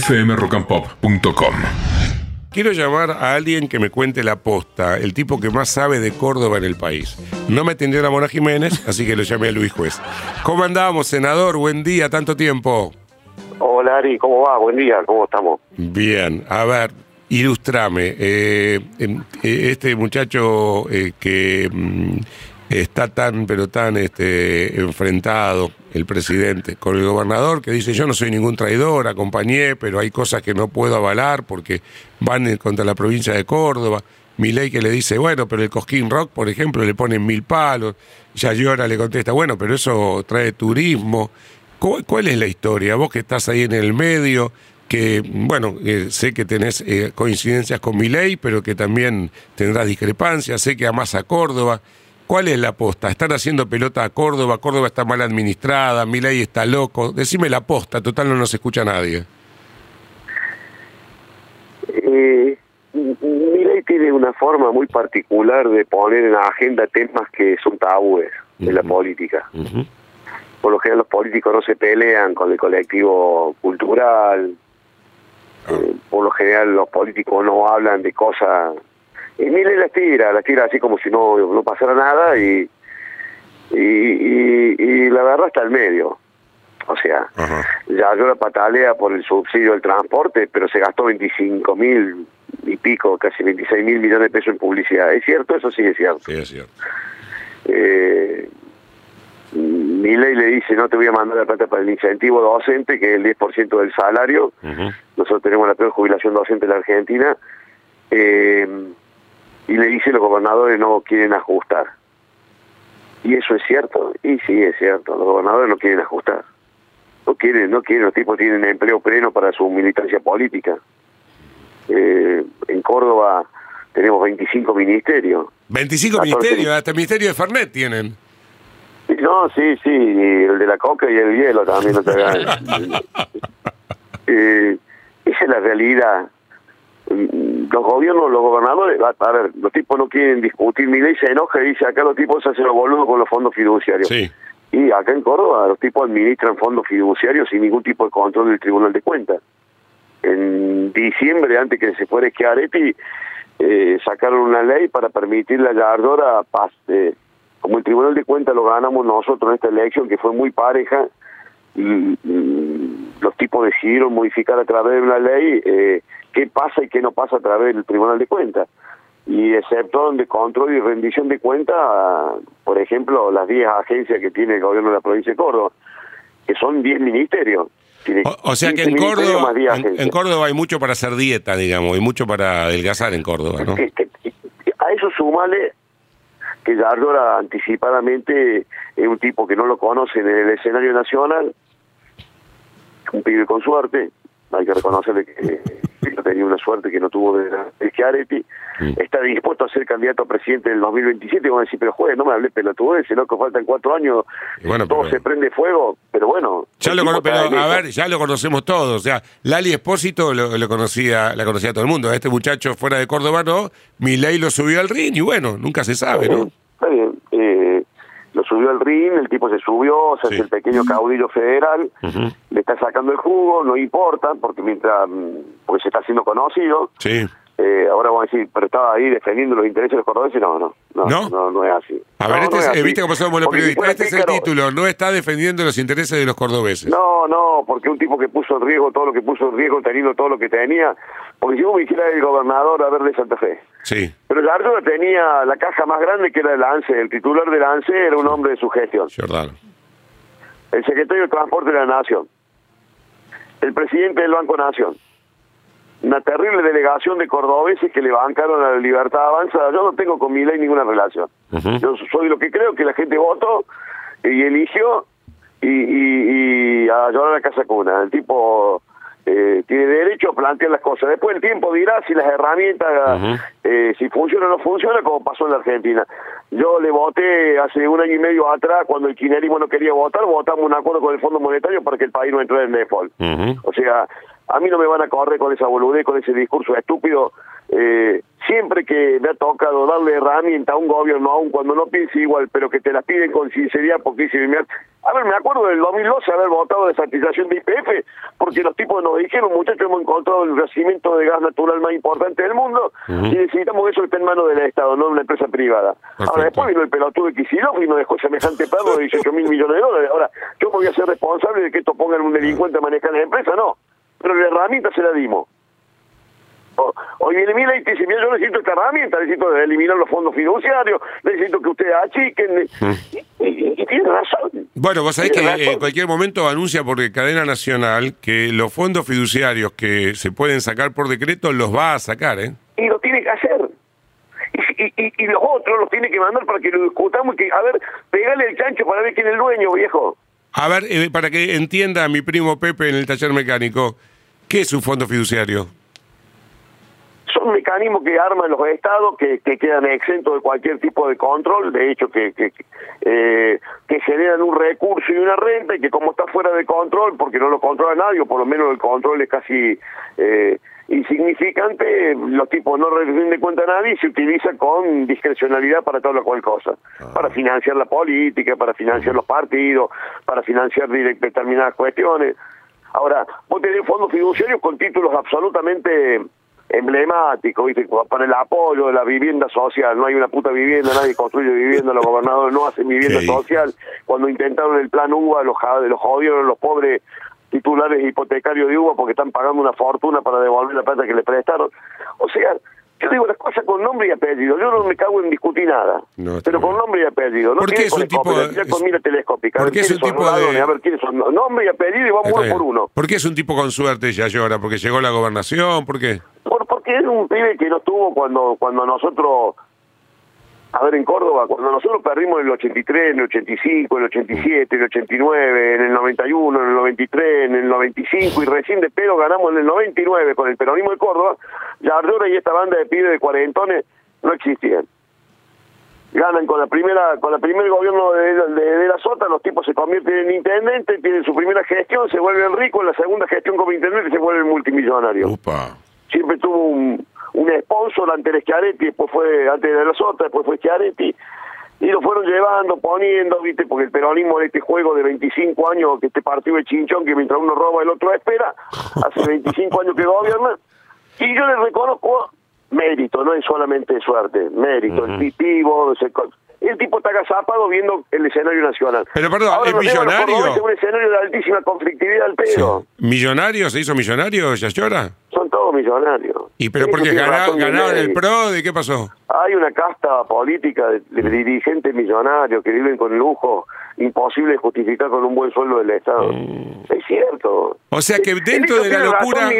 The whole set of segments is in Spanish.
fmrockandpop.com. Quiero llamar a alguien que me cuente la posta, el tipo que más sabe de Córdoba en el país. No me atendió la Mona Jiménez, así que lo llamé a Luis Juez. ¿Cómo andamos, senador? Buen día, tanto tiempo. Hola Ari, ¿cómo va? Buen día, ¿cómo estamos? Bien, a ver, ilustrame. Eh, eh, este muchacho eh, que mm, está tan, pero tan este, enfrentado, el presidente, con el gobernador, que dice, yo no soy ningún traidor, acompañé, pero hay cosas que no puedo avalar porque van contra la provincia de Córdoba. ley que le dice, bueno, pero el Cosquín Rock, por ejemplo, le ponen mil palos. Ya llora, le contesta, bueno, pero eso trae turismo. ¿Cu- ¿Cuál es la historia? Vos que estás ahí en el medio, que, bueno, eh, sé que tenés eh, coincidencias con mi ley, pero que también tendrás discrepancias, sé que amás a Córdoba. ¿Cuál es la aposta? ¿Están haciendo pelota a Córdoba? ¿Córdoba está mal administrada? ¿Mi ley está loco? Decime la aposta, total no nos escucha nadie. Eh, Milei tiene una forma muy particular de poner en la agenda temas que son tabúes de la política. Por lo general los políticos no se pelean con el colectivo cultural, eh, por lo general los políticos no hablan de cosas... Y Milei las tira, las tira así como si no, no pasara nada y, y, y, y la verdad está al medio. O sea, Ajá. ya yo la patalea por el subsidio del transporte, pero se gastó 25 mil y pico, casi 26 mil millones de pesos en publicidad. ¿Es cierto? Eso sí es cierto. Sí, es cierto. Eh, Milei le dice, no te voy a mandar la plata para el incentivo docente, que es el 10% del salario. Nosotros tenemos la peor jubilación docente de la Argentina. Eh, y le dice, los gobernadores no quieren ajustar. Y eso es cierto. Y sí, es cierto. Los gobernadores no quieren ajustar. No quieren, no quieren. Los tipos tienen empleo pleno para su militancia política. Eh, en Córdoba tenemos 25 ministerios. 25 14. ministerios, hasta el ministerio de Fernet tienen. No, sí, sí, y el de la coca y el hielo también, no te. Eh, esa es la realidad. Los gobiernos, los gobernadores, a, ver, los tipos no quieren discutir, mi ley se enoja y dice acá los tipos se hacen los boludos con los fondos fiduciarios. Sí. Y acá en Córdoba los tipos administran fondos fiduciarios sin ningún tipo de control del Tribunal de Cuentas. En diciembre, antes que se fuera Schiaretti, eh, sacaron una ley para permitir la Yardora, eh, como el Tribunal de Cuentas lo ganamos nosotros en esta elección, que fue muy pareja, y, y los tipos decidieron modificar a través de una ley eh, qué pasa y qué no pasa a través del Tribunal de Cuentas. Y excepto de control y rendición de cuentas, por ejemplo, las 10 agencias que tiene el gobierno de la provincia de Córdoba, que son 10 ministerios. O, o sea que 15 en Córdoba, más 10 en, Córdoba hay mucho para hacer dieta, digamos, y mucho para adelgazar en Córdoba, ¿no? A eso sumale que Yardora anticipadamente es un tipo que no lo conoce en el escenario nacional, un pibe con suerte, hay que reconocerle que no tenía una suerte que no tuvo de, de Schiaretti, Mm. está dispuesto a ser candidato a presidente del 2027, y van a decir, pero juez, no me hablé pelotudeces, que faltan cuatro años, bueno, todo pero- se prende fuego, pero bueno. Ya lo cono- pero, a ver, ya lo conocemos todos. O sea, Lali Espósito lo, lo conocía, la conocía todo el mundo. Este muchacho fuera de Córdoba no, ley lo subió al ring y bueno, nunca se sabe, ¿no? Está bien. Subió al ring, el tipo se subió, se Sí. hace el pequeño caudillo federal, le está sacando el jugo, no importa, porque mientras mm, porque se está haciendo conocido, Sí. Eh, ahora vamos a decir, pero estaba ahí defendiendo los intereses de los cordobeses, no, no, no, ¿No? no, no es así. A No, ver, este es- es así. viste cómo somos los periodistas. Este es el título, no está defendiendo los intereses de los cordobeses. No, no, porque un tipo que puso en riesgo todo lo que puso en riesgo, teniendo todo lo que tenía, porque si vos me dijeras el gobernador, a ver, de Santa Fe, Sí, pero Yardora tenía la caja más grande que era el ANSE, el titular del ANSE era un hombre de su gestión. El secretario de Transporte de la Nación, el presidente del Banco Nación, una terrible delegación de cordobeses que le bancaron a la libertad avanzada. Yo no tengo con mi ley ninguna relación. Yo soy lo que creo que la gente votó y eligió y, y, y a llorar a casa cuna. El tipo eh, tiene derecho a plantear las cosas. Después el tiempo dirá si las herramientas, eh, si funciona o no funciona, como pasó en la Argentina. Yo le voté hace un año y medio atrás, cuando el kirchnerismo no quería votar, votamos un acuerdo con el Fondo Monetario para que el país no entrara en default. Ujú. O sea, a mí no me van a correr con esa boludez, con ese discurso estúpido eh, siempre que me ha tocado darle herramienta a un gobierno, aun cuando no piense igual, pero que te la piden con sinceridad, porque dice, a ver, me acuerdo del 2012 haber votado de satisfacción de IPF, porque los tipos nos dijeron, muchachos, hemos encontrado el yacimiento de gas natural más importante del mundo y necesitamos eso que esté en manos del Estado, no de una empresa privada. Ahora, después vino el pelotudo de Kicillof y nos dejó semejante perro de 18 mil millones de dólares. Ahora, yo voy a ser responsable de que esto pongan un delincuente a manejar la empresa, no. Pero la herramienta se la dimos. Hoy viene Mila y te dice, mira, yo necesito esta herramienta, necesito eliminar los fondos fiduciarios, necesito que ustedes achiquen. Y, tiene razón. Bueno, vos sabés que en cualquier momento anuncia por cadena nacional que los fondos fiduciarios que se pueden sacar por decreto los va a sacar, ¿eh? Y lo tiene que hacer. Y, los otros los tiene que mandar para que lo discutamos y que, a ver, pegale el chancho para ver quién es el dueño, viejo. A ver, eh, para que entienda mi primo Pepe en el taller mecánico, ¿qué es un fondo fiduciario? son mecanismos que arman los estados que, que quedan exentos de cualquier tipo de control, de hecho que, que, eh, que generan un recurso y una renta y que como está fuera de control, porque no lo controla nadie, o por lo menos el control es casi eh, insignificante, los tipos no rinden cuenta a nadie y se utiliza con discrecionalidad para toda cual cosa, ah. para financiar la política, para financiar los partidos, para financiar determinadas cuestiones. Ahora, vos tenés fondos fiduciarios con títulos absolutamente emblemático, ¿viste? Para el apoyo de la vivienda social. No hay una puta vivienda, nadie construye vivienda, los gobernadores no hacen vivienda social. Cuando intentaron el plan UBA, los, los jodieron los pobres titulares hipotecarios de UBA porque están pagando una fortuna para devolver la plata que le prestaron. O sea, yo digo las cosas con nombre y apellido. Yo no me cago en discutir nada. pero con nombre y apellido. No ¿Por qué es un tipo de... con mira telescópica. ¿Por qué es un tipo de... A ver, ¿quiénes son? Nombre y apellido y vamos uno por uno. ¿Por qué es un tipo con suerte ya llora? ¿Porque llegó la gobernación? ¿Por qué? porque es un pibe que no tuvo cuando cuando nosotros a ver, en Córdoba, cuando nosotros perdimos en el 83, en el 85, en el 87, en el 89, en el 91, en el 93, en el 95 y recién de pedo ganamos en el 99 con el peronismo de Córdoba, Yardora y esta banda de pibes de cuarentones no existían. Ganan con la primera con la primer gobierno de, de, la Sota, los tipos se convierten en intendente, tienen su primera gestión, se vuelven ricos, en la segunda gestión como intendente se vuelven multimillonarios siempre tuvo un, un sponsor antes de Schiaretti, después fue antes de los otros, después fue Schiaretti, y lo fueron llevando, poniendo, viste, porque el peronismo de este juego de 25 años, que este partido de chinchón, que mientras uno roba el otro espera, hace 25 años que gobierna, y yo le reconozco mérito, no es solamente suerte, mérito, el titivo, el tipo está agazapado viendo el escenario nacional. Pero perdón, ¿es millonario? Es un escenario de altísima conflictividad al pedo. ¿Millonario? ¿Se hizo millonario, Yachora? Son todos millonarios. ¿Y pero porque ganaron, ganaron el PRO? ¿De qué pasó? Hay una casta política de, dirigentes millonarios que viven con lujo imposible de justificar con un buen sueldo del Estado. Mm. Es cierto. O sea que dentro de la locura...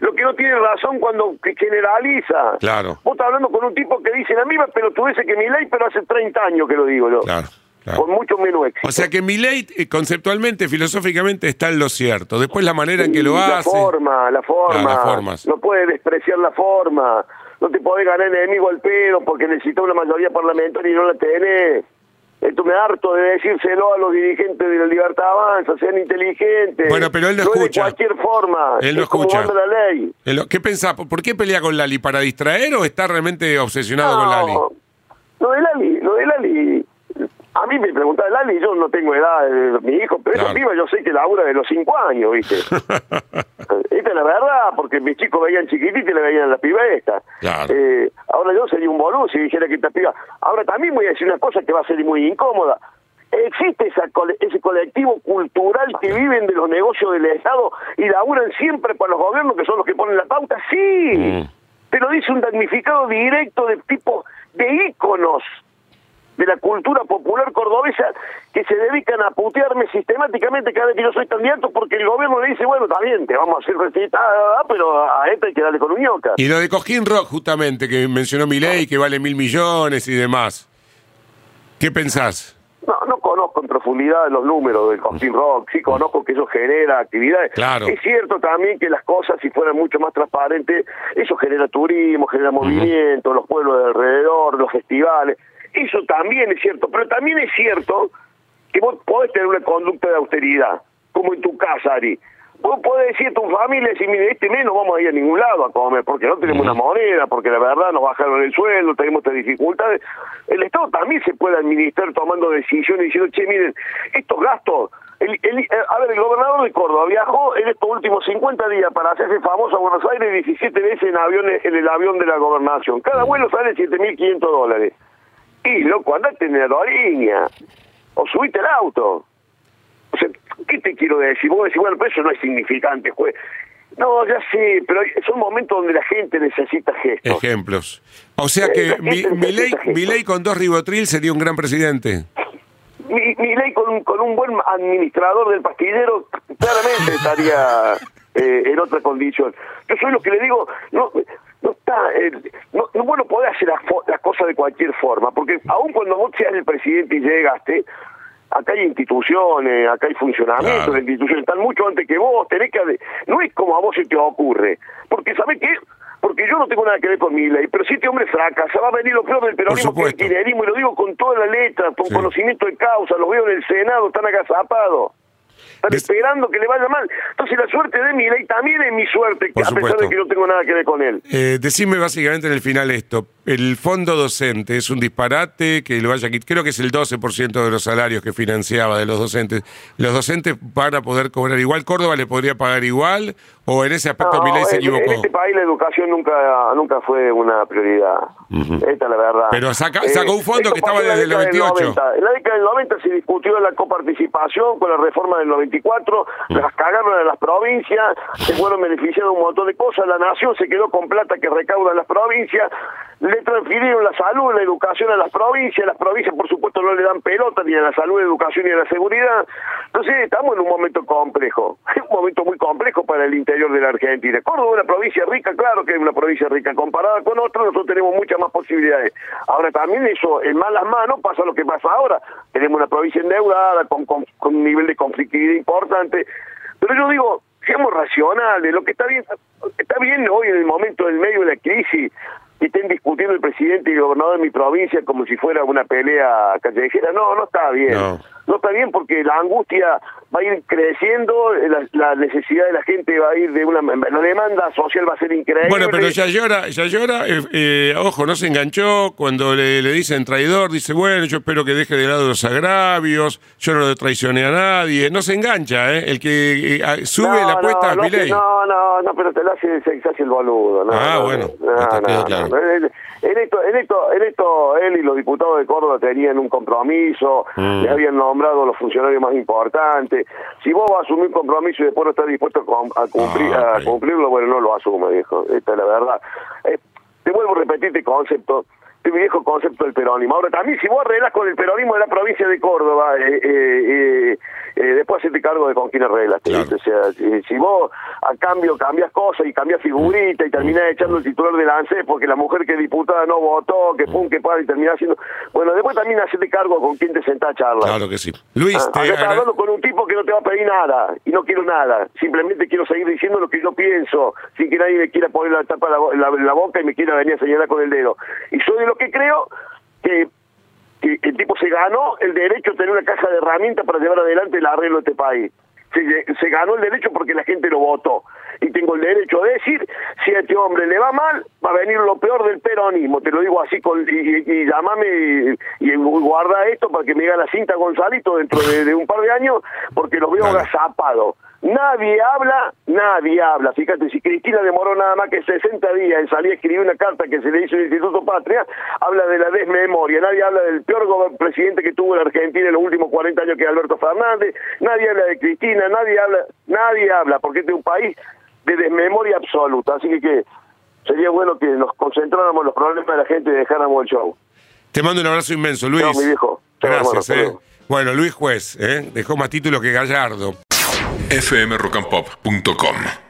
Lo que no tiene razón cuando generaliza. Claro. Vos estás hablando con un tipo que dice, a mí pero tú dices que mi ley, pero hace 30 años que lo digo yo. Claro. Con mucho menos éxito. O sea que mi ley, eh, conceptualmente, filosóficamente, está en lo cierto. Después la manera en que lo hace. La forma, la forma. No puede despreciar la forma. No te podés ganar enemigo al pedo porque necesitas una mayoría parlamentaria y no la tenés. Esto me harto de decírselo a los dirigentes de la Libertad Avanza, sean inteligentes. Bueno, pero él no, escucha. de cualquier forma. Él no escucha. la ley. ¿Qué pensás? ¿Por qué pelea con Lali? ¿Para distraer o está realmente obsesionado con Lali? Lo de Lali, lo de Lali a mí me preguntaba Lali, yo no tengo edad de mi hijo, pero claro. viva yo sé que labura de los cinco años, ¿viste? Esta es la verdad, porque mis chicos veían chiquititos y le veían la piba esta. Eh, ahora yo sería un boludo si dijera que esta piba... Ahora también voy a decir una cosa que va a ser muy incómoda. Existe esa, ese colectivo cultural que viven de los negocios del Estado y laburan siempre para los gobiernos que son los que ponen la pauta. Sí, mm. pero dice un damnificado directo de tipo de íconos de la cultura popular cordobesa que se dedican a putearme sistemáticamente cada vez que yo soy candidato porque el gobierno le dice, bueno, está bien, te vamos a hacer recitada, pero a este hay que darle con uñoca. Y lo de Cojín Rock, justamente, que mencionó mi ley, que vale mil millones y demás. ¿Qué pensás? No, no conozco en profundidad los números del Cojín Rock, sí conozco que eso genera actividades. Claro. Es cierto también que las cosas, si fueran mucho más transparentes, eso genera turismo, genera movimiento, los pueblos de alrededor, los festivales. Eso también es cierto, pero también es cierto que vos podés tener una conducta de austeridad, como en tu casa, Ari. vos podés decir a tu familia, si mire, este mes no vamos a ir a ningún lado a comer, porque no tenemos una moneda, porque la verdad nos bajaron el sueldo, tenemos estas dificultades. El Estado también se puede administrar tomando decisiones diciendo, che, miren, estos gastos el, el, a ver, el gobernador de Córdoba viajó en estos últimos 50 días para hacerse famoso a Buenos Aires 17 veces en aviones en el avión de la gobernación. Cada vuelo sale 7.500 dólares. Y, loco, andate en la aerolínea o subiste el auto. O sea, ¿qué te quiero decir? Vos decís, bueno, pero eso no es significante, juez. No, ya sé, pero son momentos donde la gente necesita gestos. Ejemplos. O sea que mi, ley, mi ley con dos ribotril sería un gran presidente mi, mi ley con, con un buen administrador del pastillero claramente estaría eh, en otra condición. Yo soy lo que le digo, no, no está, eh, no, no bueno poder hacer las la cosas de cualquier forma, porque aun cuando vos seas el presidente y llegaste, acá hay instituciones, acá hay funcionamiento de instituciones, están mucho antes que vos, tenés que... No es como a vos se te ocurre, porque ¿sabés qué? porque yo no tengo nada que ver con mi ley, pero si este hombre fracasa, va a venir lo peor del peronismo que el kirchnerismo, y lo digo con toda la letra, con conocimiento de causa, los veo en el Senado, están agazapados. Están esperando que le vaya mal. Entonces la suerte de mi ley también es mi suerte, a pesar de que no tengo nada que ver con él. Eh, decime básicamente en el final esto el fondo docente es un disparate que lo vaya creo que es el 12% de los salarios que financiaba de los docentes. ¿Los docentes van a poder cobrar igual? ¿Córdoba le podría pagar igual? ¿O en ese aspecto mi ley se equivocó? En este país la educación nunca nunca fue una prioridad. Esta es la verdad. Pero saca, sacó un fondo que estaba desde el 98. En la década del 90 se discutió la coparticipación con la reforma del 94, las cagaron a las provincias, se fueron beneficiando un montón de cosas, la nación se quedó con plata que recaudan las provincias, le transfirieron la salud, la educación a las provincias, las provincias por supuesto no le dan pelota ni a la salud, la educación ni a la seguridad. Entonces estamos en un momento complejo, un momento muy complejo para el interior de la Argentina. Córdoba es una provincia rica, claro que es una provincia rica, comparada con otras nosotros tenemos muchas más posibilidades. Ahora también eso, en malas manos pasa lo que pasa ahora, tenemos una provincia endeudada, con, un nivel de conflictividad importante, pero yo digo, seamos racionales, lo que está bien, está bien hoy en el momento del medio de la crisis, que estén discutiendo el presidente y el gobernador de mi provincia como si fuera una pelea callejera. No, no está bien. No. está bien porque la angustia va a ir creciendo, la, necesidad de la gente va a ir de una... La demanda social va a ser increíble. Bueno, pero ya llora, ya llora, eh, eh, ojo, no se enganchó cuando le, le, dicen traidor, dice, bueno, yo espero que deje de lado los agravios, yo no le traicioné a nadie, no se engancha, ¿eh? El que eh, sube la apuesta a Milei. No, no, no, pero te lo hace, se, hace el boludo. ah, bueno, claro. En esto, en esto, en esto, él y los diputados de Córdoba tenían un compromiso, mm. le habían nombrado los funcionarios más importantes. Si vos vas a asumir un compromiso y después no estás dispuesto a, cumplir, ah, a cumplirlo, bueno, no lo asume, viejo. Esta es la verdad. Eh, te vuelvo a repetir este concepto este viejo concepto del peronismo. Ahora, también si vos arreglas con el peronismo de la provincia de Córdoba, eh, eh, cargo de con quién arreglas. O sea, si, vos a cambio cambias cosas y cambias figurita y terminás echando el titular del ANSES porque la mujer que es diputada no votó, que pum, que para y terminás haciendo... Bueno, después también hacerte cargo con quién te sentás a charlar. Claro que sí. Luis, ah, te... estás hablando con un tipo que no te va a pedir nada y no quiero nada. Simplemente quiero seguir diciendo lo que yo pienso sin que nadie me quiera poner la tapa en la, la, boca y me quiera venir a señalar con el dedo. Y soy de que creo que, ganó el derecho a tener una caja de herramientas para llevar adelante el arreglo de este país. Se, ganó el derecho porque la gente lo votó. Y tengo el derecho a decir, si a este hombre le va mal, va a venir lo peor del peronismo. Te lo digo así, con, y, llámame y, guarda esto para que me diga la cinta Gonzalito dentro de, un par de años, porque lo veo agazapado. Nadie habla, nadie habla. Fíjate, si Cristina demoró nada más que 60 días en salir a escribir una carta que se le hizo el Instituto Patria, habla de la desmemoria. Nadie habla del peor presidente que tuvo la Argentina en los últimos 40 años, que es Alberto Fernández. Nadie habla de Cristina, nadie habla, nadie habla, porque este es un país de desmemoria absoluta. Así que, sería bueno que nos concentráramos en los problemas de la gente y dejáramos el show. Te mando un abrazo inmenso, Luis. No, mi viejo. Gracias, eh. Bueno, Luis Juez, ¿eh? dejó más títulos que Gallardo fmrockandpop.com